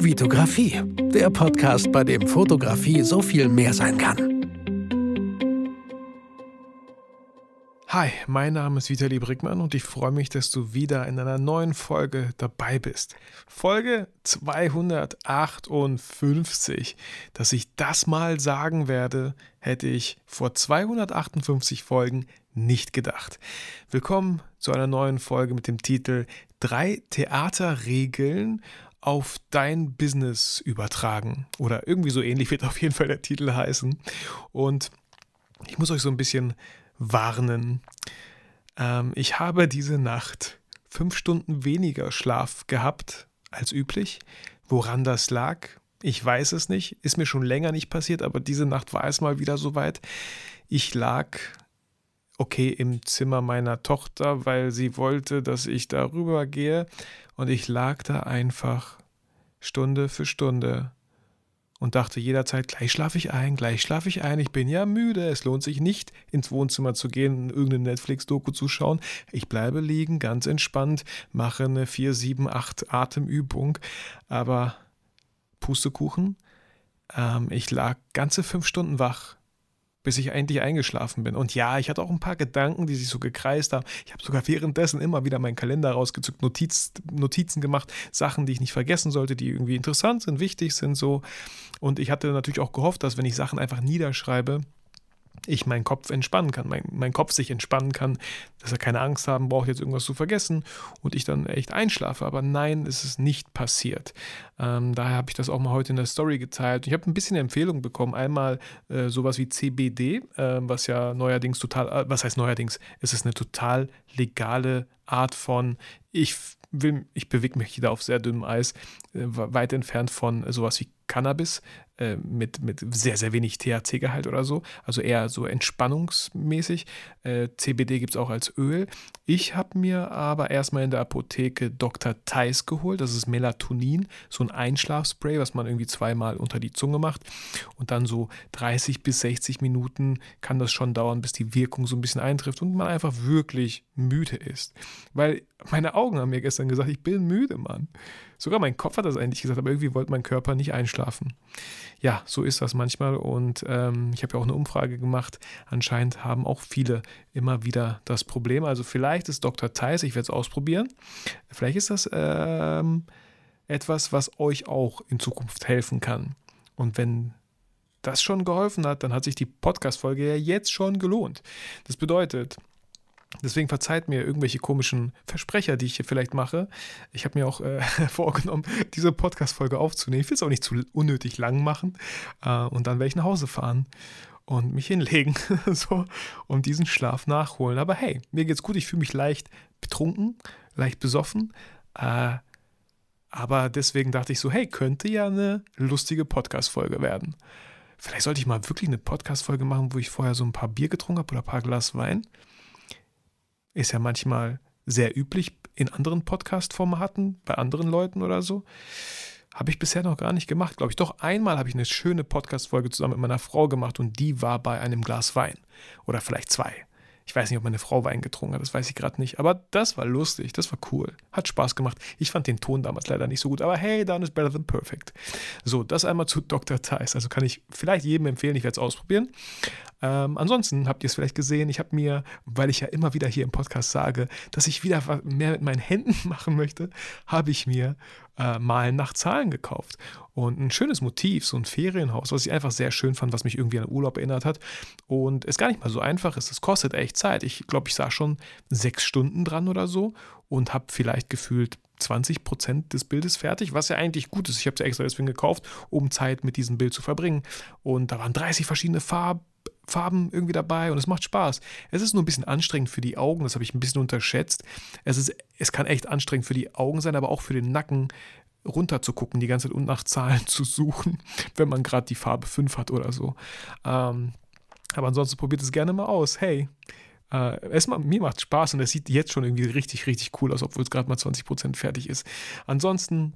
Vitografie, der Podcast, bei dem Fotografie so viel mehr sein kann. Hi, mein Name ist Vitali Brickmann und ich freue mich, dass du wieder in einer neuen Folge dabei bist. Folge 258. Dass ich das mal sagen werde, hätte ich vor 258 Folgen nicht gedacht. Willkommen zu einer neuen Folge mit dem Titel Drei Theaterregeln auf dein Business übertragen. Oder irgendwie so ähnlich wird auf jeden Fall der Titel heißen. Und ich muss euch so ein bisschen warnen. Ähm, ich habe diese Nacht fünf Stunden weniger Schlaf gehabt als üblich. Woran das lag, ich weiß es nicht. Ist mir schon länger nicht passiert, aber diese Nacht war es mal wieder soweit. Ich lag okay im Zimmer meiner Tochter, weil sie wollte, dass ich darüber gehe. Und ich lag da einfach Stunde für Stunde und dachte jederzeit, gleich schlafe ich ein, gleich schlafe ich ein, ich bin ja müde, es lohnt sich nicht, ins Wohnzimmer zu gehen, irgendeine Netflix-Doku zu schauen. Ich bleibe liegen, ganz entspannt, mache eine 4, 7, 8 Atemübung, aber Pustekuchen, ähm, ich lag ganze fünf Stunden wach bis ich endlich eingeschlafen bin. Und ja, ich hatte auch ein paar Gedanken, die sich so gekreist haben. Ich habe sogar währenddessen immer wieder meinen Kalender rausgezückt, Notiz, Notizen gemacht, Sachen, die ich nicht vergessen sollte, die irgendwie interessant sind, wichtig sind so. Und ich hatte natürlich auch gehofft, dass wenn ich Sachen einfach niederschreibe, ich meinen Kopf entspannen kann, mein, mein Kopf sich entspannen kann, dass er keine Angst haben braucht, jetzt irgendwas zu vergessen und ich dann echt einschlafe. Aber nein, es ist nicht passiert. Ähm, daher habe ich das auch mal heute in der Story geteilt. Ich habe ein bisschen Empfehlung bekommen. Einmal äh, sowas wie CBD, äh, was ja neuerdings total, äh, was heißt neuerdings? Es ist eine total legale Art von, ich ich bewege mich wieder auf sehr dünnem Eis, äh, weit entfernt von sowas wie Cannabis äh, mit, mit sehr, sehr wenig THC-Gehalt oder so. Also eher so entspannungsmäßig. Äh, CBD gibt es auch als Öl. Ich habe mir aber erstmal in der Apotheke Dr. Theis geholt. Das ist Melatonin, so ein Einschlafspray, was man irgendwie zweimal unter die Zunge macht. Und dann so 30 bis 60 Minuten kann das schon dauern, bis die Wirkung so ein bisschen eintrifft und man einfach wirklich müde ist. Weil meine Augen haben mir gestern gesagt, ich bin müde, Mann. Sogar mein Kopf hat das eigentlich gesagt, aber irgendwie wollte mein Körper nicht einschlafen. Ja, so ist das manchmal und ähm, ich habe ja auch eine Umfrage gemacht. Anscheinend haben auch viele immer wieder das Problem. Also vielleicht ist Dr. Theis, ich werde es ausprobieren, vielleicht ist das ähm, etwas, was euch auch in Zukunft helfen kann. Und wenn das schon geholfen hat, dann hat sich die Podcast-Folge ja jetzt schon gelohnt. Das bedeutet, Deswegen verzeiht mir irgendwelche komischen Versprecher, die ich hier vielleicht mache. Ich habe mir auch äh, vorgenommen, diese Podcast-Folge aufzunehmen. Ich will es auch nicht zu unnötig lang machen. Äh, und dann werde ich nach Hause fahren und mich hinlegen so, und diesen Schlaf nachholen. Aber hey, mir geht's gut. Ich fühle mich leicht betrunken, leicht besoffen. Äh, aber deswegen dachte ich so, hey, könnte ja eine lustige Podcast-Folge werden. Vielleicht sollte ich mal wirklich eine Podcast-Folge machen, wo ich vorher so ein paar Bier getrunken habe oder ein paar Glas Wein. Ist ja manchmal sehr üblich in anderen Podcast-Formaten, bei anderen Leuten oder so. Habe ich bisher noch gar nicht gemacht, glaube ich. Doch einmal habe ich eine schöne Podcast-Folge zusammen mit meiner Frau gemacht und die war bei einem Glas Wein. Oder vielleicht zwei. Ich weiß nicht, ob meine Frau Wein getrunken hat, das weiß ich gerade nicht. Aber das war lustig, das war cool. Hat Spaß gemacht. Ich fand den Ton damals leider nicht so gut, aber hey, done is better than perfect. So, das einmal zu Dr. Theis. Also kann ich vielleicht jedem empfehlen, ich werde es ausprobieren. Ähm, ansonsten habt ihr es vielleicht gesehen, ich habe mir, weil ich ja immer wieder hier im Podcast sage, dass ich wieder mehr mit meinen Händen machen möchte, habe ich mir äh, Malen nach Zahlen gekauft. Und ein schönes Motiv, so ein Ferienhaus, was ich einfach sehr schön fand, was mich irgendwie an Urlaub erinnert hat. Und es gar nicht mal so einfach ist. Es kostet echt Zeit. Ich glaube, ich saß schon sechs Stunden dran oder so und habe vielleicht gefühlt 20 Prozent des Bildes fertig, was ja eigentlich gut ist. Ich habe es ja extra deswegen gekauft, um Zeit mit diesem Bild zu verbringen. Und da waren 30 verschiedene Farben. Farben irgendwie dabei und es macht Spaß. Es ist nur ein bisschen anstrengend für die Augen, das habe ich ein bisschen unterschätzt. Es, ist, es kann echt anstrengend für die Augen sein, aber auch für den Nacken runter zu gucken, die ganze Zeit und nach Zahlen zu suchen, wenn man gerade die Farbe 5 hat oder so. Ähm, aber ansonsten probiert es gerne mal aus. Hey, äh, es, mir macht Spaß und es sieht jetzt schon irgendwie richtig, richtig cool aus, obwohl es gerade mal 20% fertig ist. Ansonsten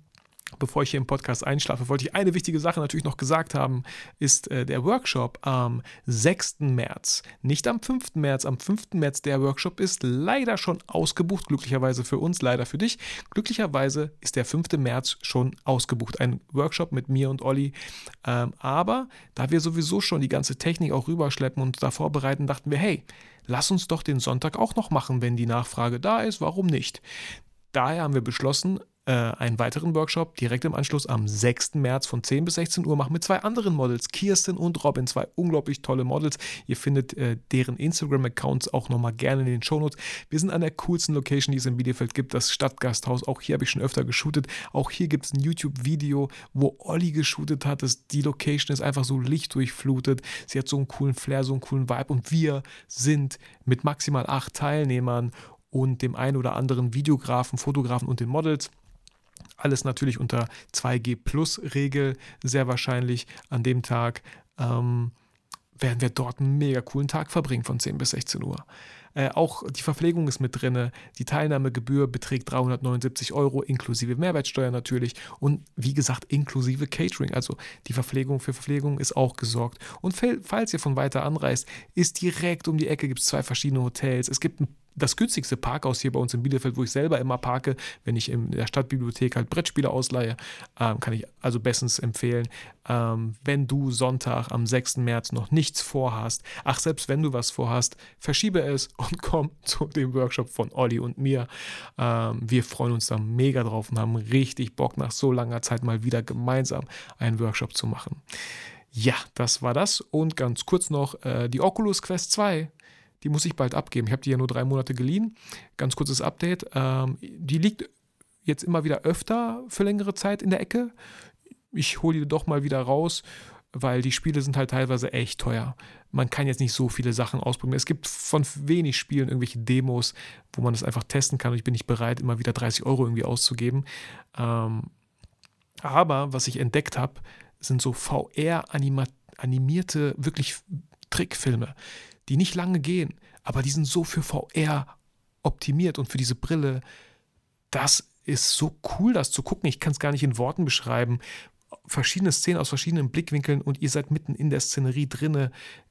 bevor ich hier im Podcast einschlafe, wollte ich eine wichtige Sache natürlich noch gesagt haben, ist äh, der Workshop am 6. März. Nicht am 5. März. Am 5. März der Workshop ist leider schon ausgebucht, glücklicherweise für uns, leider für dich. Glücklicherweise ist der 5. März schon ausgebucht. Ein Workshop mit mir und Olli. Ähm, aber da wir sowieso schon die ganze Technik auch rüberschleppen und da vorbereiten, dachten wir, hey, lass uns doch den Sonntag auch noch machen, wenn die Nachfrage da ist. Warum nicht? Daher haben wir beschlossen, äh, einen weiteren Workshop direkt im Anschluss am 6. März von 10 bis 16 Uhr machen mit zwei anderen Models, Kirsten und Robin, zwei unglaublich tolle Models. Ihr findet äh, deren Instagram-Accounts auch nochmal gerne in den Shownotes. Wir sind an der coolsten Location, die es in Bielefeld gibt, das Stadtgasthaus. Auch hier habe ich schon öfter geshootet. Auch hier gibt es ein YouTube-Video, wo Olli geshootet hat. Das, die Location ist einfach so lichtdurchflutet. Sie hat so einen coolen Flair, so einen coolen Vibe und wir sind mit maximal acht Teilnehmern und dem einen oder anderen Videografen, Fotografen und den Models alles natürlich unter 2G Plus Regel, sehr wahrscheinlich an dem Tag. Ähm, werden wir dort einen mega coolen Tag verbringen von 10 bis 16 Uhr. Äh, auch die Verpflegung ist mit drin. Die Teilnahmegebühr beträgt 379 Euro, inklusive Mehrwertsteuer natürlich. Und wie gesagt, inklusive Catering. Also die Verpflegung für Verpflegung ist auch gesorgt. Und falls ihr von weiter anreist, ist direkt um die Ecke gibt es zwei verschiedene Hotels. Es gibt ein das günstigste Parkhaus hier bei uns in Bielefeld, wo ich selber immer parke, wenn ich in der Stadtbibliothek halt Brettspiele ausleihe, ähm, kann ich also bestens empfehlen. Ähm, wenn du Sonntag am 6. März noch nichts vorhast, ach, selbst wenn du was vorhast, verschiebe es und komm zu dem Workshop von Olli und mir. Ähm, wir freuen uns da mega drauf und haben richtig Bock, nach so langer Zeit mal wieder gemeinsam einen Workshop zu machen. Ja, das war das. Und ganz kurz noch, äh, die Oculus Quest 2 die muss ich bald abgeben. Ich habe die ja nur drei Monate geliehen. Ganz kurzes Update. Ähm, die liegt jetzt immer wieder öfter für längere Zeit in der Ecke. Ich hole die doch mal wieder raus, weil die Spiele sind halt teilweise echt teuer. Man kann jetzt nicht so viele Sachen ausprobieren. Es gibt von wenig Spielen irgendwelche Demos, wo man das einfach testen kann und ich bin nicht bereit, immer wieder 30 Euro irgendwie auszugeben. Ähm, aber was ich entdeckt habe, sind so VR-animierte, wirklich Trickfilme die nicht lange gehen, aber die sind so für VR optimiert und für diese Brille. Das ist so cool, das zu gucken. Ich kann es gar nicht in Worten beschreiben. Verschiedene Szenen aus verschiedenen Blickwinkeln und ihr seid mitten in der Szenerie drinne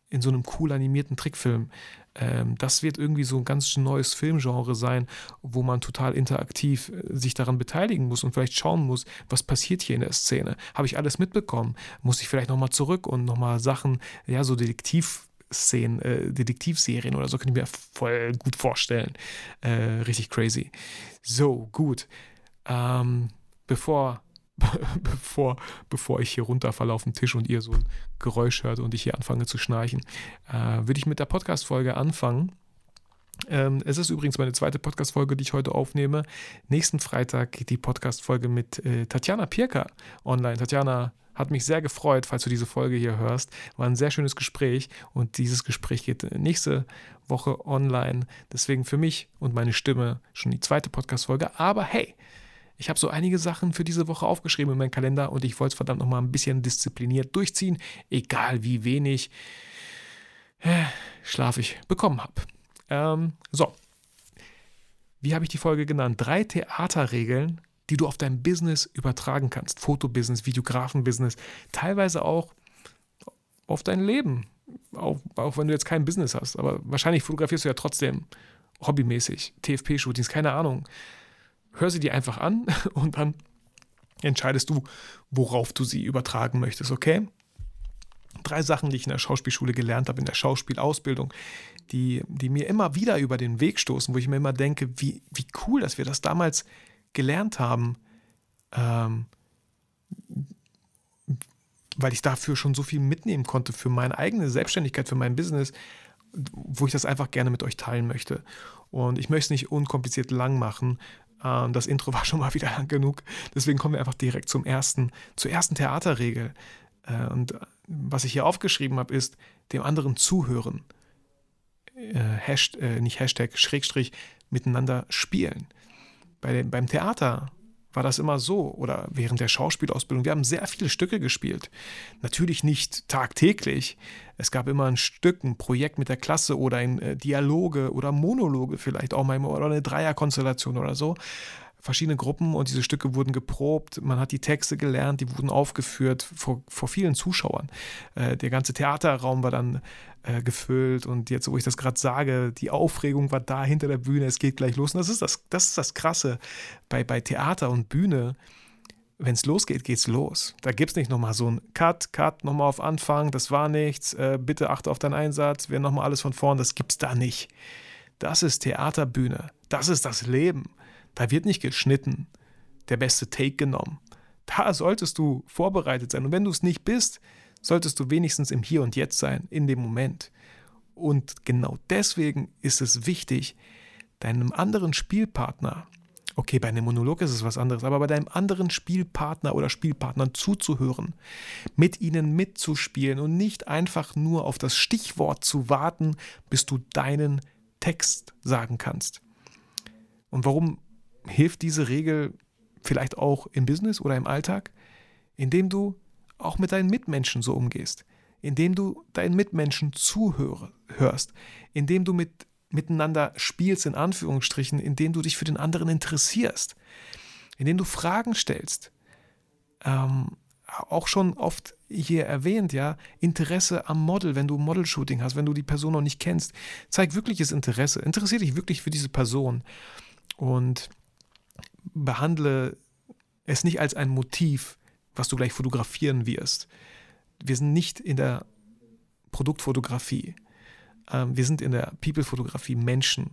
in so einem cool animierten Trickfilm. Ähm, das wird irgendwie so ein ganz neues Filmgenre sein, wo man total interaktiv äh, sich daran beteiligen muss und vielleicht schauen muss, was passiert hier in der Szene. Habe ich alles mitbekommen? Muss ich vielleicht nochmal zurück und nochmal Sachen, ja, so Detektiv Szenen, äh, Detektivserien oder so, kann ich mir voll gut vorstellen. Äh, richtig crazy. So, gut. Ähm, bevor, bevor, bevor ich hier runterfalle auf den Tisch und ihr so ein Geräusch hört und ich hier anfange zu schnarchen, äh, würde ich mit der Podcast-Folge anfangen. Ähm, es ist übrigens meine zweite Podcast-Folge, die ich heute aufnehme. Nächsten Freitag geht die Podcast-Folge mit äh, Tatjana Pirka online. Tatjana hat mich sehr gefreut, falls du diese Folge hier hörst. War ein sehr schönes Gespräch und dieses Gespräch geht nächste Woche online. Deswegen für mich und meine Stimme schon die zweite Podcast-Folge. Aber hey, ich habe so einige Sachen für diese Woche aufgeschrieben in meinen Kalender und ich wollte es verdammt nochmal ein bisschen diszipliniert durchziehen, egal wie wenig äh, Schlaf ich bekommen habe. Ähm, so, wie habe ich die Folge genannt? Drei Theaterregeln die du auf dein Business übertragen kannst. Fotobusiness, Videografenbusiness, teilweise auch auf dein Leben. Auch, auch wenn du jetzt kein Business hast. Aber wahrscheinlich fotografierst du ja trotzdem hobbymäßig, TFP-Shootings, keine Ahnung. Hör sie dir einfach an und dann entscheidest du, worauf du sie übertragen möchtest, okay? Drei Sachen, die ich in der Schauspielschule gelernt habe, in der Schauspielausbildung, die, die mir immer wieder über den Weg stoßen, wo ich mir immer denke, wie, wie cool, dass wir das damals gelernt haben, ähm, weil ich dafür schon so viel mitnehmen konnte für meine eigene Selbstständigkeit, für mein Business, wo ich das einfach gerne mit euch teilen möchte. Und ich möchte es nicht unkompliziert lang machen. Ähm, das Intro war schon mal wieder lang genug. Deswegen kommen wir einfach direkt zum ersten, zur ersten Theaterregel. Äh, und was ich hier aufgeschrieben habe, ist dem anderen zuhören. Äh, Hashtag, äh, nicht Hashtag, Schrägstrich, miteinander spielen. Bei den, beim Theater war das immer so oder während der Schauspielausbildung. Wir haben sehr viele Stücke gespielt. Natürlich nicht tagtäglich. Es gab immer ein Stück, ein Projekt mit der Klasse oder ein äh, Dialoge oder Monologe vielleicht auch mal oder eine Dreierkonstellation oder so. Verschiedene Gruppen und diese Stücke wurden geprobt. Man hat die Texte gelernt, die wurden aufgeführt vor, vor vielen Zuschauern. Äh, der ganze Theaterraum war dann äh, gefüllt und jetzt, wo ich das gerade sage, die Aufregung war da hinter der Bühne, es geht gleich los. Und das ist das, das, ist das Krasse bei, bei Theater und Bühne. Wenn es losgeht, geht es los. Da gibt es nicht nochmal so ein Cut, Cut, nochmal auf Anfang, das war nichts, äh, bitte achte auf deinen Einsatz, wir nochmal alles von vorn, das gibt es da nicht. Das ist Theaterbühne, das ist das Leben. Da wird nicht geschnitten, der beste Take genommen. Da solltest du vorbereitet sein. Und wenn du es nicht bist, solltest du wenigstens im Hier und Jetzt sein, in dem Moment. Und genau deswegen ist es wichtig, deinem anderen Spielpartner, okay, bei einem Monolog ist es was anderes, aber bei deinem anderen Spielpartner oder Spielpartnern zuzuhören, mit ihnen mitzuspielen und nicht einfach nur auf das Stichwort zu warten, bis du deinen Text sagen kannst. Und warum hilft diese Regel vielleicht auch im Business oder im Alltag? Indem du auch mit deinen Mitmenschen so umgehst, indem du deinen Mitmenschen zuhörst, indem du mit, miteinander spielst, in Anführungsstrichen, indem du dich für den anderen interessierst, indem du Fragen stellst. Ähm, auch schon oft hier erwähnt, ja, Interesse am Model, wenn du Model-Shooting hast, wenn du die Person noch nicht kennst, zeig wirkliches Interesse, interessiere dich wirklich für diese Person. Und behandle es nicht als ein Motiv, was du gleich fotografieren wirst. Wir sind nicht in der Produktfotografie. Ähm, wir sind in der People-Fotografie Menschen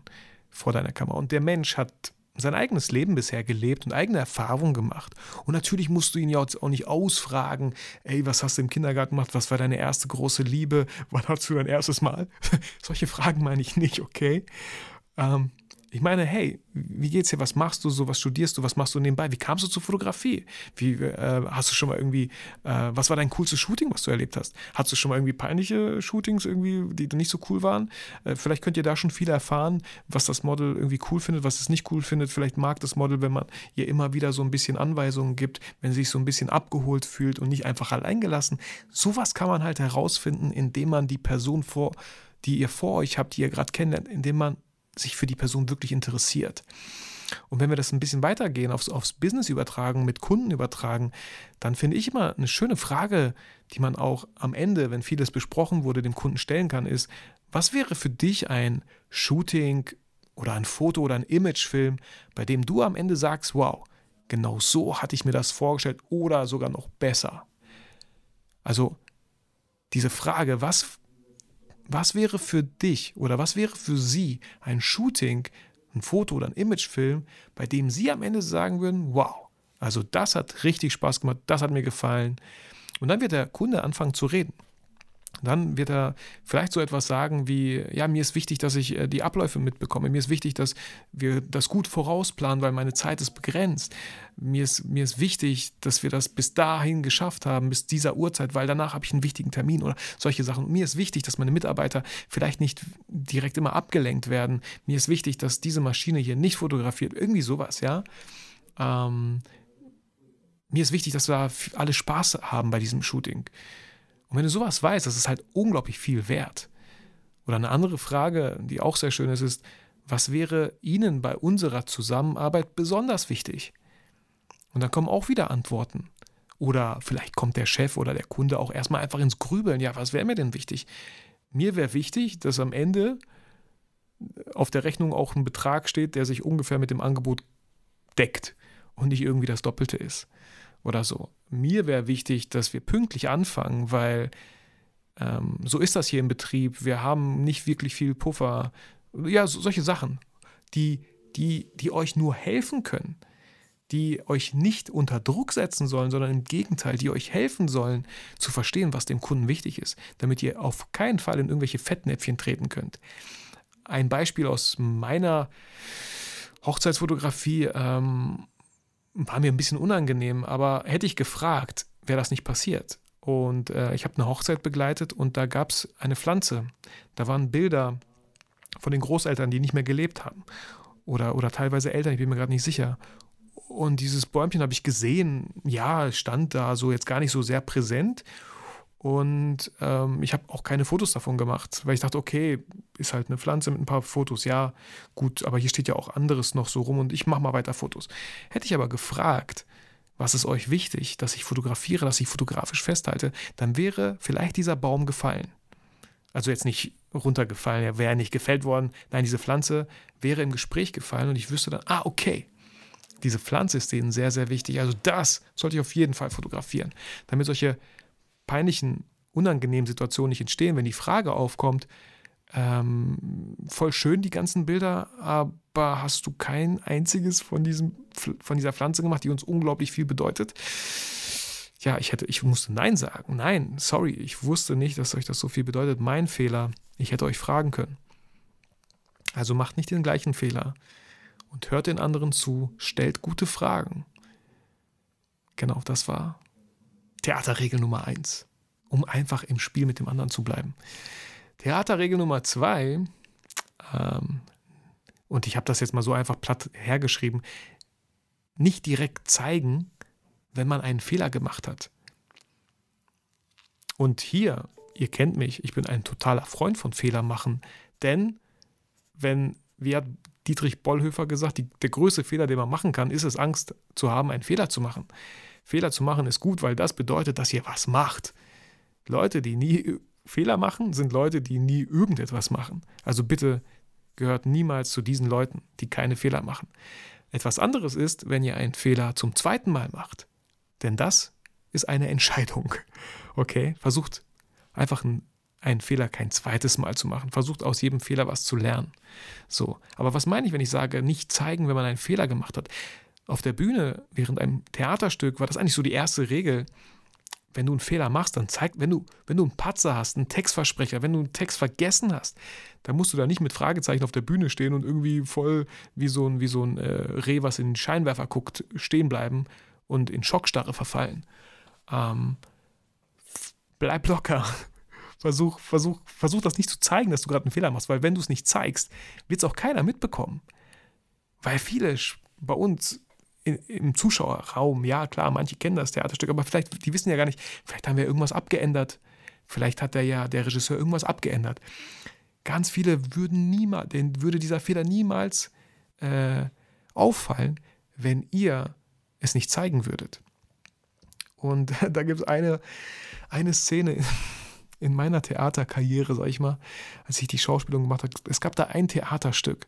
vor deiner Kamera. Und der Mensch hat sein eigenes Leben bisher gelebt und eigene Erfahrungen gemacht. Und natürlich musst du ihn ja auch nicht ausfragen, ey, was hast du im Kindergarten gemacht? Was war deine erste große Liebe? Wann hattest du dein erstes Mal? Solche Fragen meine ich nicht, okay? Ähm, ich meine, hey, wie geht's dir? Was machst du so? Was studierst du? Was machst du nebenbei? Wie kamst du zur Fotografie? Wie äh, hast du schon mal irgendwie, äh, was war dein coolstes Shooting, was du erlebt hast? Hattest du schon mal irgendwie peinliche Shootings irgendwie, die nicht so cool waren? Äh, vielleicht könnt ihr da schon viel erfahren, was das Model irgendwie cool findet, was es nicht cool findet. Vielleicht mag das Model, wenn man ihr immer wieder so ein bisschen Anweisungen gibt, wenn sie sich so ein bisschen abgeholt fühlt und nicht einfach alleingelassen. Sowas kann man halt herausfinden, indem man die Person vor, die ihr vor euch habt, die ihr gerade kennenlernt, indem man sich für die Person wirklich interessiert. Und wenn wir das ein bisschen weitergehen, aufs, aufs Business übertragen, mit Kunden übertragen, dann finde ich immer eine schöne Frage, die man auch am Ende, wenn vieles besprochen wurde, dem Kunden stellen kann, ist, was wäre für dich ein Shooting oder ein Foto oder ein Imagefilm, bei dem du am Ende sagst, wow, genau so hatte ich mir das vorgestellt oder sogar noch besser. Also diese Frage, was was wäre für dich oder was wäre für sie ein Shooting, ein Foto oder ein Imagefilm, bei dem sie am Ende sagen würden, wow, also das hat richtig Spaß gemacht, das hat mir gefallen. Und dann wird der Kunde anfangen zu reden. Dann wird er vielleicht so etwas sagen wie, ja, mir ist wichtig, dass ich äh, die Abläufe mitbekomme. Mir ist wichtig, dass wir das gut vorausplanen, weil meine Zeit ist begrenzt. Mir ist, mir ist wichtig, dass wir das bis dahin geschafft haben, bis dieser Uhrzeit, weil danach habe ich einen wichtigen Termin oder solche Sachen. Und mir ist wichtig, dass meine Mitarbeiter vielleicht nicht direkt immer abgelenkt werden. Mir ist wichtig, dass diese Maschine hier nicht fotografiert. Irgendwie sowas, ja. Ähm, mir ist wichtig, dass wir alle Spaß haben bei diesem Shooting. Und wenn du sowas weißt, das ist halt unglaublich viel wert. Oder eine andere Frage, die auch sehr schön ist, ist, was wäre Ihnen bei unserer Zusammenarbeit besonders wichtig? Und dann kommen auch wieder Antworten. Oder vielleicht kommt der Chef oder der Kunde auch erstmal einfach ins Grübeln. Ja, was wäre mir denn wichtig? Mir wäre wichtig, dass am Ende auf der Rechnung auch ein Betrag steht, der sich ungefähr mit dem Angebot deckt und nicht irgendwie das Doppelte ist oder so. Mir wäre wichtig, dass wir pünktlich anfangen, weil ähm, so ist das hier im Betrieb. Wir haben nicht wirklich viel Puffer. Ja, so, solche Sachen, die, die, die euch nur helfen können, die euch nicht unter Druck setzen sollen, sondern im Gegenteil, die euch helfen sollen, zu verstehen, was dem Kunden wichtig ist, damit ihr auf keinen Fall in irgendwelche Fettnäpfchen treten könnt. Ein Beispiel aus meiner Hochzeitsfotografie. Ähm, war mir ein bisschen unangenehm, aber hätte ich gefragt, wäre das nicht passiert. Und äh, ich habe eine Hochzeit begleitet und da gab es eine Pflanze. Da waren Bilder von den Großeltern, die nicht mehr gelebt haben. Oder, oder teilweise Eltern, ich bin mir gerade nicht sicher. Und dieses Bäumchen habe ich gesehen, ja, stand da so jetzt gar nicht so sehr präsent. Und ähm, ich habe auch keine Fotos davon gemacht, weil ich dachte, okay, ist halt eine Pflanze mit ein paar Fotos. Ja, gut, aber hier steht ja auch anderes noch so rum und ich mache mal weiter Fotos. Hätte ich aber gefragt, was ist euch wichtig, dass ich fotografiere, dass ich fotografisch festhalte, dann wäre vielleicht dieser Baum gefallen. Also jetzt nicht runtergefallen, er wäre nicht gefällt worden. Nein, diese Pflanze wäre im Gespräch gefallen und ich wüsste dann, ah, okay, diese Pflanze ist denen sehr, sehr wichtig. Also das sollte ich auf jeden Fall fotografieren, damit solche peinlichen, unangenehmen Situationen nicht entstehen, wenn die Frage aufkommt, ähm, voll schön die ganzen Bilder, aber hast du kein einziges von, diesem, von dieser Pflanze gemacht, die uns unglaublich viel bedeutet? Ja, ich hätte, ich musste Nein sagen. Nein, sorry, ich wusste nicht, dass euch das so viel bedeutet. Mein Fehler. Ich hätte euch fragen können. Also macht nicht den gleichen Fehler und hört den anderen zu, stellt gute Fragen. Genau, das war Theaterregel Nummer eins, um einfach im Spiel mit dem anderen zu bleiben. Theaterregel Nummer zwei, ähm, und ich habe das jetzt mal so einfach platt hergeschrieben, nicht direkt zeigen, wenn man einen Fehler gemacht hat. Und hier, ihr kennt mich, ich bin ein totaler Freund von Fehler machen, denn wenn, wie hat Dietrich Bollhöfer gesagt, die, der größte Fehler, den man machen kann, ist es, Angst zu haben, einen Fehler zu machen. Fehler zu machen ist gut, weil das bedeutet, dass ihr was macht. Leute, die nie Fehler machen, sind Leute, die nie irgendetwas machen. Also bitte gehört niemals zu diesen Leuten, die keine Fehler machen. Etwas anderes ist, wenn ihr einen Fehler zum zweiten Mal macht. Denn das ist eine Entscheidung. Okay? Versucht einfach einen, Fehler kein zweites Mal zu machen. Versucht aus jedem Fehler was zu lernen. So. Aber was meine ich, wenn ich sage, nicht zeigen, wenn man einen Fehler gemacht hat? Auf der Bühne während einem Theaterstück war das eigentlich so die erste Regel. Wenn du einen Fehler machst, dann zeig, wenn du, wenn du einen Patzer hast, einen Textversprecher, wenn du einen Text vergessen hast, dann musst du da nicht mit Fragezeichen auf der Bühne stehen und irgendwie voll wie so ein, wie so ein äh, Reh, was in den Scheinwerfer guckt, stehen bleiben und in Schockstarre verfallen. Ähm, bleib locker. Versuch, versuch, versuch das nicht zu zeigen, dass du gerade einen Fehler machst, weil wenn du es nicht zeigst, wird es auch keiner mitbekommen. Weil viele bei uns im Zuschauerraum, ja klar, manche kennen das Theaterstück, aber vielleicht, die wissen ja gar nicht, vielleicht haben wir irgendwas abgeändert. Vielleicht hat der ja, der Regisseur irgendwas abgeändert. Ganz viele würden niemals, denen würde dieser Fehler niemals äh, auffallen, wenn ihr es nicht zeigen würdet. Und da gibt es eine, eine Szene in meiner Theaterkarriere, sag ich mal, als ich die Schauspielung gemacht habe. Es gab da ein Theaterstück,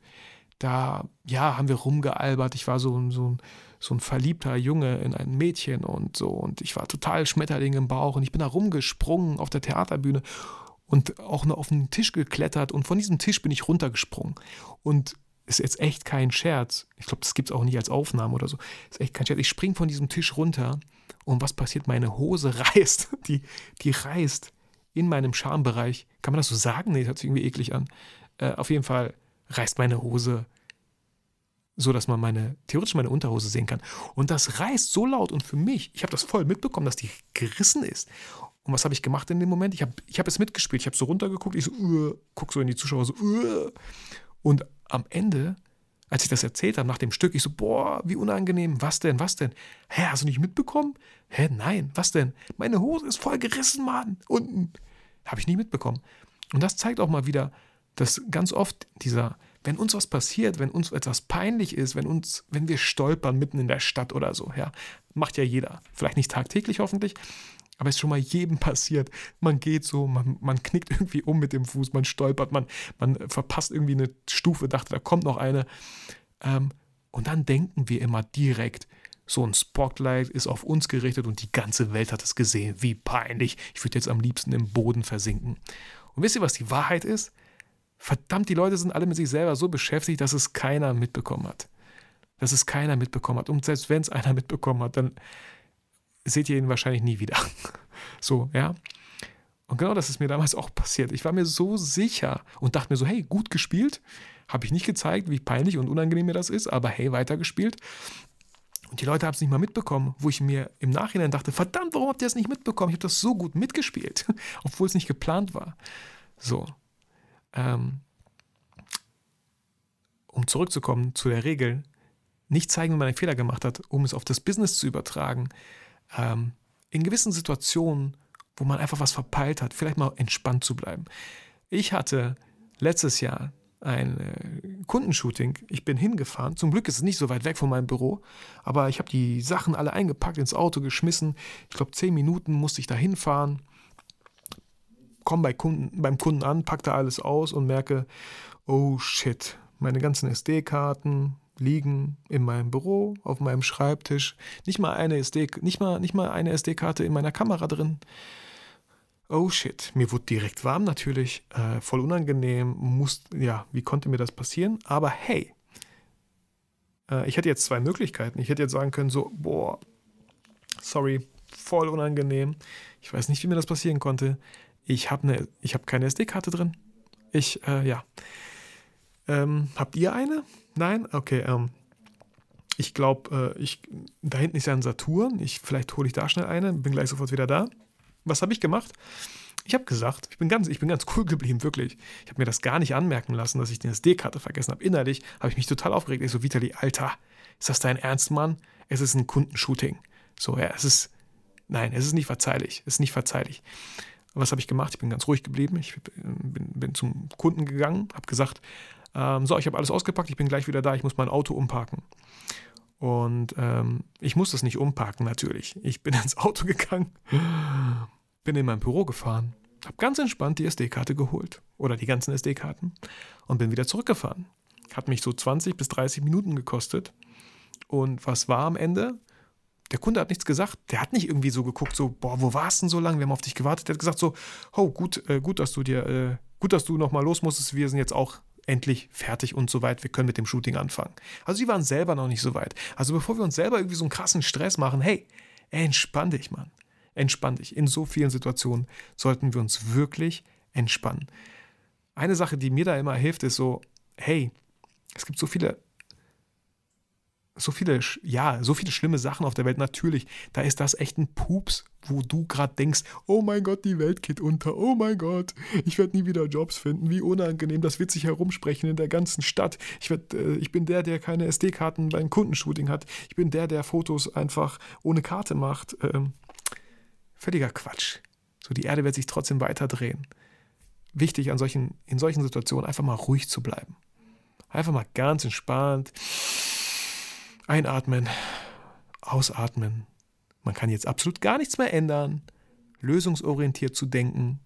da ja, haben wir rumgealbert. Ich war so, so, so ein verliebter Junge in ein Mädchen und so. Und ich war total Schmetterling im Bauch und ich bin da rumgesprungen auf der Theaterbühne und auch noch auf den Tisch geklettert und von diesem Tisch bin ich runtergesprungen. Und ist jetzt echt kein Scherz. Ich glaube, das gibt es auch nicht als Aufnahme oder so. Ist echt kein Scherz. Ich springe von diesem Tisch runter und was passiert? Meine Hose reißt. Die, die reißt in meinem Schambereich. Kann man das so sagen? Nee, das hört sich irgendwie eklig an. Äh, auf jeden Fall reißt meine Hose so, dass man meine, theoretisch meine Unterhose sehen kann. Und das reißt so laut und für mich, ich habe das voll mitbekommen, dass die gerissen ist. Und was habe ich gemacht in dem Moment? Ich habe ich hab es mitgespielt. Ich habe so runtergeguckt, ich so, uh, guck so in die Zuschauer so, uh. und am Ende, als ich das erzählt habe nach dem Stück, ich so, boah, wie unangenehm, was denn, was denn? Hä, hast du nicht mitbekommen? Hä, nein, was denn? Meine Hose ist voll gerissen, Mann, unten. Habe ich nie mitbekommen. Und das zeigt auch mal wieder, dass ganz oft dieser, wenn uns was passiert, wenn uns etwas peinlich ist, wenn uns, wenn wir stolpern mitten in der Stadt oder so, ja, macht ja jeder. Vielleicht nicht tagtäglich hoffentlich, aber es ist schon mal jedem passiert. Man geht so, man, man knickt irgendwie um mit dem Fuß, man stolpert, man, man verpasst irgendwie eine Stufe, dachte, da kommt noch eine. Ähm, und dann denken wir immer direkt, so ein Spotlight ist auf uns gerichtet und die ganze Welt hat es gesehen. Wie peinlich. Ich würde jetzt am liebsten im Boden versinken. Und wisst ihr, was die Wahrheit ist? Verdammt, die Leute sind alle mit sich selber so beschäftigt, dass es keiner mitbekommen hat. Dass es keiner mitbekommen hat. Und selbst wenn es einer mitbekommen hat, dann seht ihr ihn wahrscheinlich nie wieder. so, ja. Und genau das ist mir damals auch passiert. Ich war mir so sicher und dachte mir so, hey, gut gespielt. Habe ich nicht gezeigt, wie peinlich und unangenehm mir das ist, aber hey, weitergespielt. Und die Leute haben es nicht mal mitbekommen, wo ich mir im Nachhinein dachte, verdammt, warum habt ihr das nicht mitbekommen? Ich habe das so gut mitgespielt, obwohl es nicht geplant war. So, ähm, um zurückzukommen zu der Regel, nicht zeigen, wenn man einen Fehler gemacht hat, um es auf das Business zu übertragen. Ähm, in gewissen Situationen, wo man einfach was verpeilt hat, vielleicht mal entspannt zu bleiben. Ich hatte letztes Jahr ein äh, Kundenshooting. Ich bin hingefahren. Zum Glück ist es nicht so weit weg von meinem Büro, aber ich habe die Sachen alle eingepackt, ins Auto geschmissen. Ich glaube, zehn Minuten musste ich da hinfahren. Komme bei Kunden, beim Kunden an, packe da alles aus und merke, oh shit, meine ganzen SD-Karten liegen in meinem Büro, auf meinem Schreibtisch. Nicht mal eine SD, nicht mal, nicht mal eine SD-Karte in meiner Kamera drin. Oh shit, mir wurde direkt warm natürlich, äh, voll unangenehm, muss, ja, wie konnte mir das passieren? Aber hey, äh, ich hätte jetzt zwei Möglichkeiten. Ich hätte jetzt sagen können, so, boah, sorry, voll unangenehm. Ich weiß nicht, wie mir das passieren konnte. Ich habe ne, hab keine SD-Karte drin. Ich, äh, ja. Ähm, habt ihr eine? Nein? Okay, ähm, ich glaube, äh, da hinten ist ja ein Saturn. Ich, vielleicht hole ich da schnell eine, bin gleich sofort wieder da. Was habe ich gemacht? Ich habe gesagt, ich bin, ganz, ich bin ganz cool geblieben, wirklich. Ich habe mir das gar nicht anmerken lassen, dass ich die SD-Karte vergessen habe. Innerlich habe ich mich total aufgeregt. Ich so, Vitali, Alter, ist das dein Ernst, Mann? Es ist ein Kundenshooting. So, ja, es ist, nein, es ist nicht verzeihlich. Es ist nicht verzeihlich. Was habe ich gemacht? Ich bin ganz ruhig geblieben. Ich bin, bin zum Kunden gegangen, habe gesagt, ähm, so, ich habe alles ausgepackt, ich bin gleich wieder da, ich muss mein Auto umparken. Und ähm, ich muss das nicht umparken, natürlich. Ich bin ins Auto gegangen, bin in mein Büro gefahren, habe ganz entspannt die SD-Karte geholt oder die ganzen SD-Karten und bin wieder zurückgefahren. Hat mich so 20 bis 30 Minuten gekostet. Und was war am Ende? Der Kunde hat nichts gesagt. Der hat nicht irgendwie so geguckt, so, boah, wo warst denn so lange? Wir haben auf dich gewartet. Der hat gesagt so, oh, gut, äh, gut, dass du dir, äh, gut, dass du nochmal los musstest. Wir sind jetzt auch endlich fertig und so weit, wir können mit dem Shooting anfangen. Also sie waren selber noch nicht so weit. Also bevor wir uns selber irgendwie so einen krassen Stress machen, hey, entspann dich, Mann. Entspann dich. In so vielen Situationen sollten wir uns wirklich entspannen. Eine Sache, die mir da immer hilft, ist so, hey, es gibt so viele so viele, ja, so viele schlimme Sachen auf der Welt. Natürlich, da ist das echt ein Pups, wo du gerade denkst, oh mein Gott, die Welt geht unter, oh mein Gott, ich werde nie wieder Jobs finden, wie unangenehm, das wird sich herumsprechen in der ganzen Stadt. Ich, werd, äh, ich bin der, der keine SD-Karten beim Kundenshooting hat. Ich bin der, der Fotos einfach ohne Karte macht. Ähm, völliger Quatsch. So, die Erde wird sich trotzdem weiter drehen. Wichtig an solchen, in solchen Situationen einfach mal ruhig zu bleiben. Einfach mal ganz entspannt Einatmen, ausatmen. Man kann jetzt absolut gar nichts mehr ändern. Lösungsorientiert zu denken,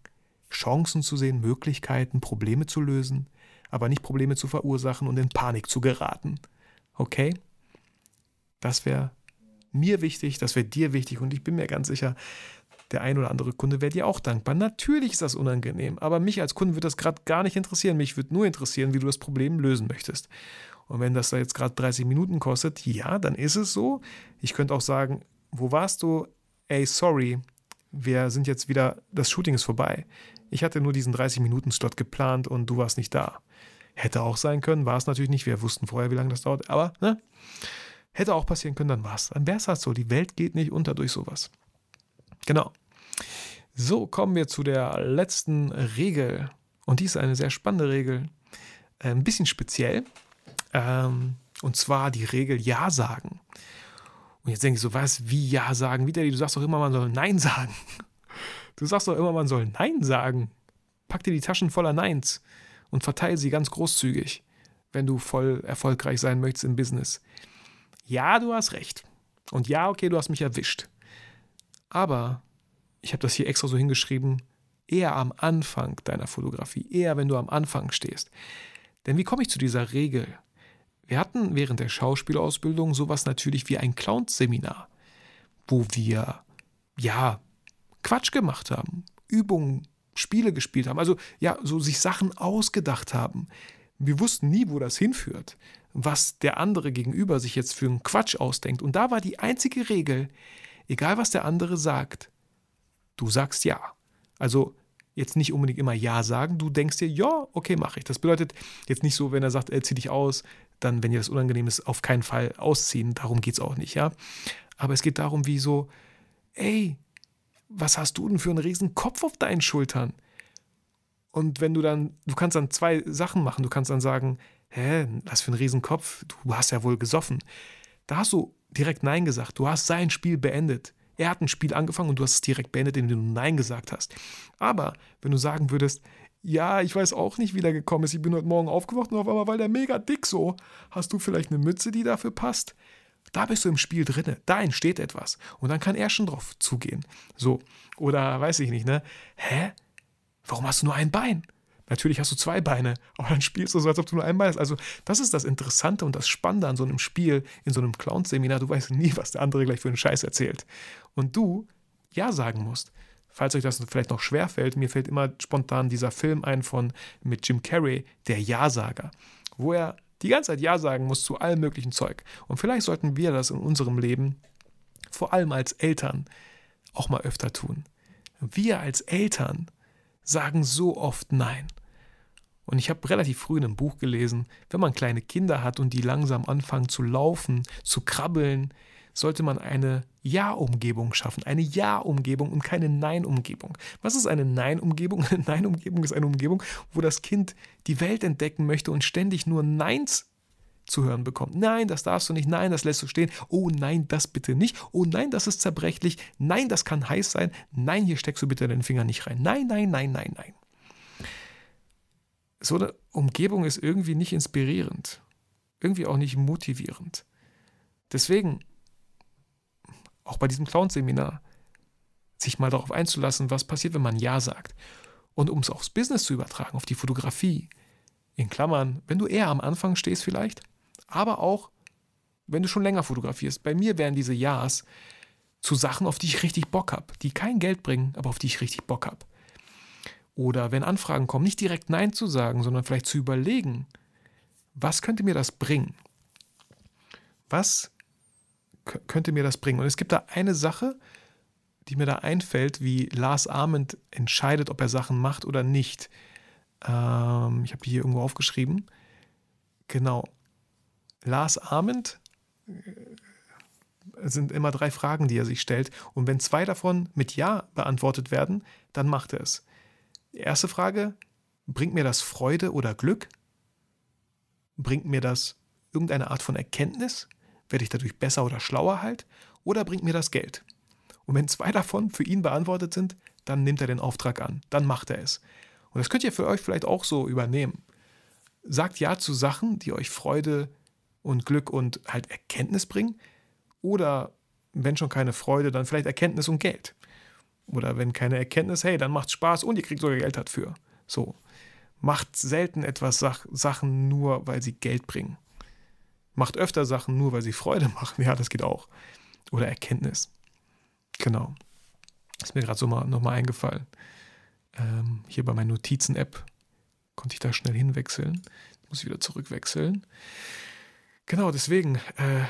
Chancen zu sehen, Möglichkeiten, Probleme zu lösen, aber nicht Probleme zu verursachen und in Panik zu geraten. Okay? Das wäre mir wichtig, das wäre dir wichtig und ich bin mir ganz sicher, der ein oder andere Kunde wäre dir auch dankbar. Natürlich ist das unangenehm, aber mich als Kunde würde das gerade gar nicht interessieren. Mich würde nur interessieren, wie du das Problem lösen möchtest. Und wenn das da jetzt gerade 30 Minuten kostet, ja, dann ist es so. Ich könnte auch sagen, wo warst du? Ey, sorry, wir sind jetzt wieder, das Shooting ist vorbei. Ich hatte nur diesen 30-Minuten-Slot geplant und du warst nicht da. Hätte auch sein können, war es natürlich nicht. Wir wussten vorher, wie lange das dauert, aber ne? Hätte auch passieren können, dann war es. Dann wäre es halt so. Die Welt geht nicht unter durch sowas. Genau. So, kommen wir zu der letzten Regel. Und die ist eine sehr spannende Regel. Äh, ein bisschen speziell. Ähm, und zwar die Regel Ja sagen. Und jetzt denke ich so, was, wie Ja sagen? Wieder, du sagst doch immer, man soll Nein sagen. Du sagst doch immer, man soll Nein sagen. Pack dir die Taschen voller Neins und verteile sie ganz großzügig, wenn du voll erfolgreich sein möchtest im Business. Ja, du hast recht. Und ja, okay, du hast mich erwischt. Aber ich habe das hier extra so hingeschrieben, eher am Anfang deiner Fotografie, eher wenn du am Anfang stehst. Denn wie komme ich zu dieser Regel? Wir hatten während der Schauspielausbildung sowas natürlich wie ein Clowns-Seminar, wo wir, ja, Quatsch gemacht haben, Übungen, Spiele gespielt haben, also ja, so sich Sachen ausgedacht haben. Wir wussten nie, wo das hinführt, was der andere gegenüber sich jetzt für einen Quatsch ausdenkt. Und da war die einzige Regel, egal was der andere sagt, du sagst ja. Also jetzt nicht unbedingt immer Ja sagen, du denkst dir, ja, okay, mache ich. Das bedeutet jetzt nicht so, wenn er sagt, er zieh dich aus, dann, wenn dir das unangenehm ist, auf keinen Fall ausziehen. Darum geht es auch nicht, ja. Aber es geht darum, wie so, ey, was hast du denn für einen riesen Kopf auf deinen Schultern? Und wenn du dann, du kannst dann zwei Sachen machen. Du kannst dann sagen, hä, was für ein Riesenkopf, du hast ja wohl gesoffen. Da hast du direkt Nein gesagt. Du hast sein Spiel beendet. Er hat ein Spiel angefangen und du hast es direkt beendet, indem du Nein gesagt hast. Aber wenn du sagen würdest, ja, ich weiß auch nicht, wie der gekommen ist. Ich bin heute Morgen aufgewacht und auf einmal war der mega dick so. Hast du vielleicht eine Mütze, die dafür passt? Da bist du im Spiel drinne. Da entsteht etwas. Und dann kann er schon drauf zugehen. So. Oder weiß ich nicht, ne? Hä? Warum hast du nur ein Bein? Natürlich hast du zwei Beine, aber dann spielst du so, als ob du nur ein Bein hast. Also, das ist das Interessante und das Spannende an so einem Spiel, in so einem Clowns-Seminar. Du weißt nie, was der andere gleich für einen Scheiß erzählt. Und du Ja sagen musst. Falls euch das vielleicht noch schwer fällt, mir fällt immer spontan dieser Film ein von mit Jim Carrey, der Ja-Sager, wo er die ganze Zeit Ja sagen muss zu allem möglichen Zeug. Und vielleicht sollten wir das in unserem Leben, vor allem als Eltern, auch mal öfter tun. Wir als Eltern sagen so oft Nein. Und ich habe relativ früh in einem Buch gelesen, wenn man kleine Kinder hat und die langsam anfangen zu laufen, zu krabbeln, sollte man eine Ja-Umgebung schaffen. Eine Ja-Umgebung und keine Nein-Umgebung. Was ist eine Nein-Umgebung? Eine Nein-Umgebung ist eine Umgebung, wo das Kind die Welt entdecken möchte und ständig nur Neins zu hören bekommt. Nein, das darfst du nicht. Nein, das lässt du stehen. Oh nein, das bitte nicht. Oh nein, das ist zerbrechlich. Nein, das kann heiß sein. Nein, hier steckst du bitte den Finger nicht rein. Nein, nein, nein, nein, nein. So eine Umgebung ist irgendwie nicht inspirierend. Irgendwie auch nicht motivierend. Deswegen, auch bei diesem Clown-Seminar, sich mal darauf einzulassen, was passiert, wenn man Ja sagt. Und um es aufs Business zu übertragen, auf die Fotografie, in Klammern, wenn du eher am Anfang stehst vielleicht, aber auch, wenn du schon länger fotografierst. Bei mir wären diese Ja's zu Sachen, auf die ich richtig Bock habe, die kein Geld bringen, aber auf die ich richtig Bock habe. Oder wenn Anfragen kommen, nicht direkt Nein zu sagen, sondern vielleicht zu überlegen, was könnte mir das bringen? Was könnte mir das bringen? Und es gibt da eine Sache, die mir da einfällt, wie Lars Arment entscheidet, ob er Sachen macht oder nicht. Ähm, ich habe die hier irgendwo aufgeschrieben. Genau. Lars Arment sind immer drei Fragen, die er sich stellt. Und wenn zwei davon mit Ja beantwortet werden, dann macht er es. Erste Frage, bringt mir das Freude oder Glück? Bringt mir das irgendeine Art von Erkenntnis? Werde ich dadurch besser oder schlauer halt? Oder bringt mir das Geld? Und wenn zwei davon für ihn beantwortet sind, dann nimmt er den Auftrag an, dann macht er es. Und das könnt ihr für euch vielleicht auch so übernehmen. Sagt Ja zu Sachen, die euch Freude und Glück und halt Erkenntnis bringen. Oder wenn schon keine Freude, dann vielleicht Erkenntnis und Geld. Oder wenn keine Erkenntnis, hey, dann macht Spaß und ihr kriegt sogar Geld dafür. So. Macht selten etwas Sach Sachen nur, weil sie Geld bringen. Macht öfter Sachen nur, weil sie Freude machen. Ja, das geht auch. Oder Erkenntnis. Genau. Ist mir gerade so mal nochmal eingefallen. Ähm, hier bei meiner Notizen-App konnte ich da schnell hinwechseln. Muss ich wieder zurückwechseln. Genau, deswegen, äh,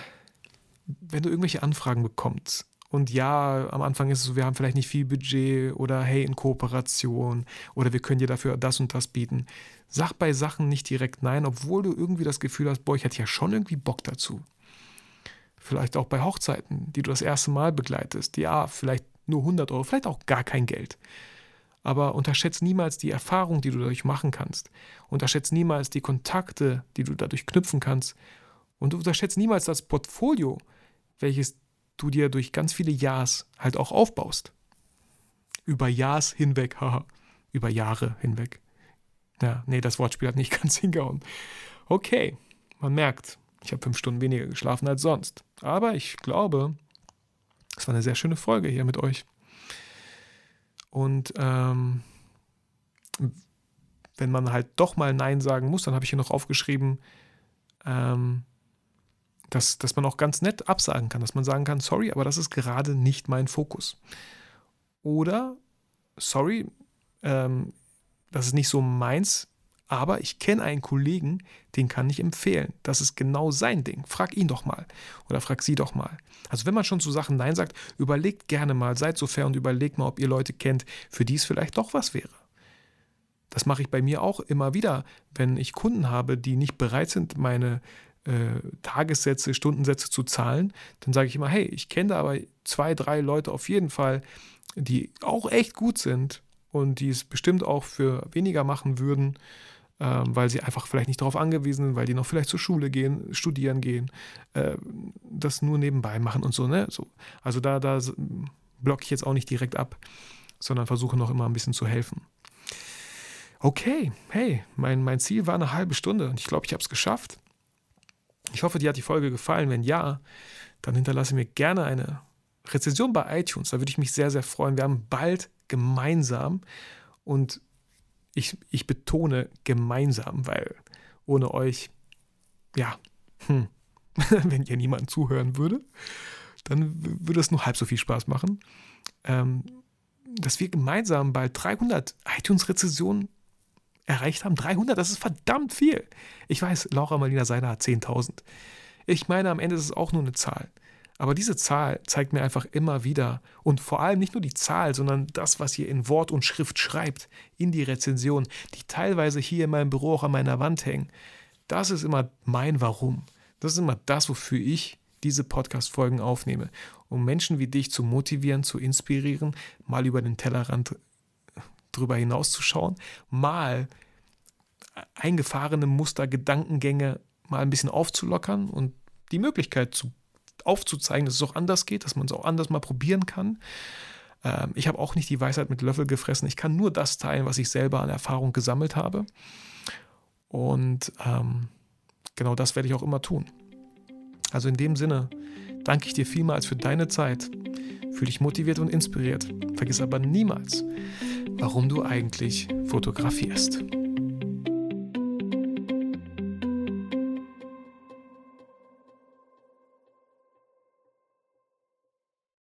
wenn du irgendwelche Anfragen bekommst, und ja, am Anfang ist es so, wir haben vielleicht nicht viel Budget oder hey, in Kooperation oder wir können dir dafür das und das bieten. Sag bei Sachen nicht direkt nein, obwohl du irgendwie das Gefühl hast, boah, ich hätte ja schon irgendwie Bock dazu. Vielleicht auch bei Hochzeiten, die du das erste Mal begleitest. Ja, vielleicht nur 100 Euro, vielleicht auch gar kein Geld. Aber unterschätzt niemals die Erfahrung, die du dadurch machen kannst. Unterschätzt niemals die Kontakte, die du dadurch knüpfen kannst. Und unterschätzt niemals das Portfolio, welches du dir durch ganz viele Jahres halt auch aufbaust. Über Jahres hinweg, haha, über Jahre hinweg. Ja, nee, das Wortspiel hat nicht ganz hingehauen. Okay, man merkt, ich habe fünf Stunden weniger geschlafen als sonst. Aber ich glaube, es war eine sehr schöne Folge hier mit euch. Und ähm, wenn man halt doch mal Nein sagen muss, dann habe ich hier noch aufgeschrieben, ähm, dass, dass man auch ganz nett absagen kann, dass man sagen kann, sorry, aber das ist gerade nicht mein Fokus. Oder, sorry, ähm, das ist nicht so meins, aber ich kenne einen Kollegen, den kann ich empfehlen. Das ist genau sein Ding. Frag ihn doch mal oder frag sie doch mal. Also wenn man schon zu Sachen Nein sagt, überlegt gerne mal, seid so fair und überlegt mal, ob ihr Leute kennt, für die es vielleicht doch was wäre. Das mache ich bei mir auch immer wieder, wenn ich Kunden habe, die nicht bereit sind, meine äh, Tagessätze, Stundensätze zu zahlen. Dann sage ich immer, hey, ich kenne da aber zwei, drei Leute auf jeden Fall, die auch echt gut sind und die es bestimmt auch für weniger machen würden. ähm, weil sie einfach vielleicht nicht darauf angewiesen sind, weil die noch vielleicht zur Schule gehen, studieren gehen, äh, das nur nebenbei machen und so. Ne? so also da, da blocke ich jetzt auch nicht direkt ab, sondern versuche noch immer ein bisschen zu helfen. Okay, hey, mein, mein Ziel war eine halbe Stunde und ich glaube, ich habe es geschafft. Ich hoffe, dir hat die Folge gefallen. Wenn ja, dann hinterlasse mir gerne eine Rezension bei iTunes. Da würde ich mich sehr, sehr freuen. Wir haben bald gemeinsam und ich, ich betone gemeinsam, weil ohne euch, ja, hm, wenn ihr niemanden zuhören würde, dann würde es nur halb so viel Spaß machen. Ähm, dass wir gemeinsam bald 300 iTunes-Rezensionen erreicht haben. 300, das ist verdammt viel. Ich weiß, Laura Marlina Seiler hat 10.000. Ich meine, am Ende ist es auch nur eine Zahl. Aber diese Zahl zeigt mir einfach immer wieder und vor allem nicht nur die Zahl, sondern das, was ihr in Wort und Schrift schreibt, in die Rezension, die teilweise hier in meinem Büro auch an meiner Wand hängen. Das ist immer mein Warum. Das ist immer das, wofür ich diese Podcast-Folgen aufnehme, um Menschen wie dich zu motivieren, zu inspirieren, mal über den Tellerrand drüber hinauszuschauen, mal eingefahrene Muster, Gedankengänge mal ein bisschen aufzulockern und die Möglichkeit zu, aufzuzeigen, dass es auch anders geht, dass man es auch anders mal probieren kann. Ähm, ich habe auch nicht die Weisheit mit Löffel gefressen. Ich kann nur das teilen, was ich selber an Erfahrung gesammelt habe. Und ähm, genau das werde ich auch immer tun. Also in dem Sinne danke ich dir vielmals für deine Zeit. Fühl dich motiviert und inspiriert. Vergiss aber niemals, warum du eigentlich fotografierst.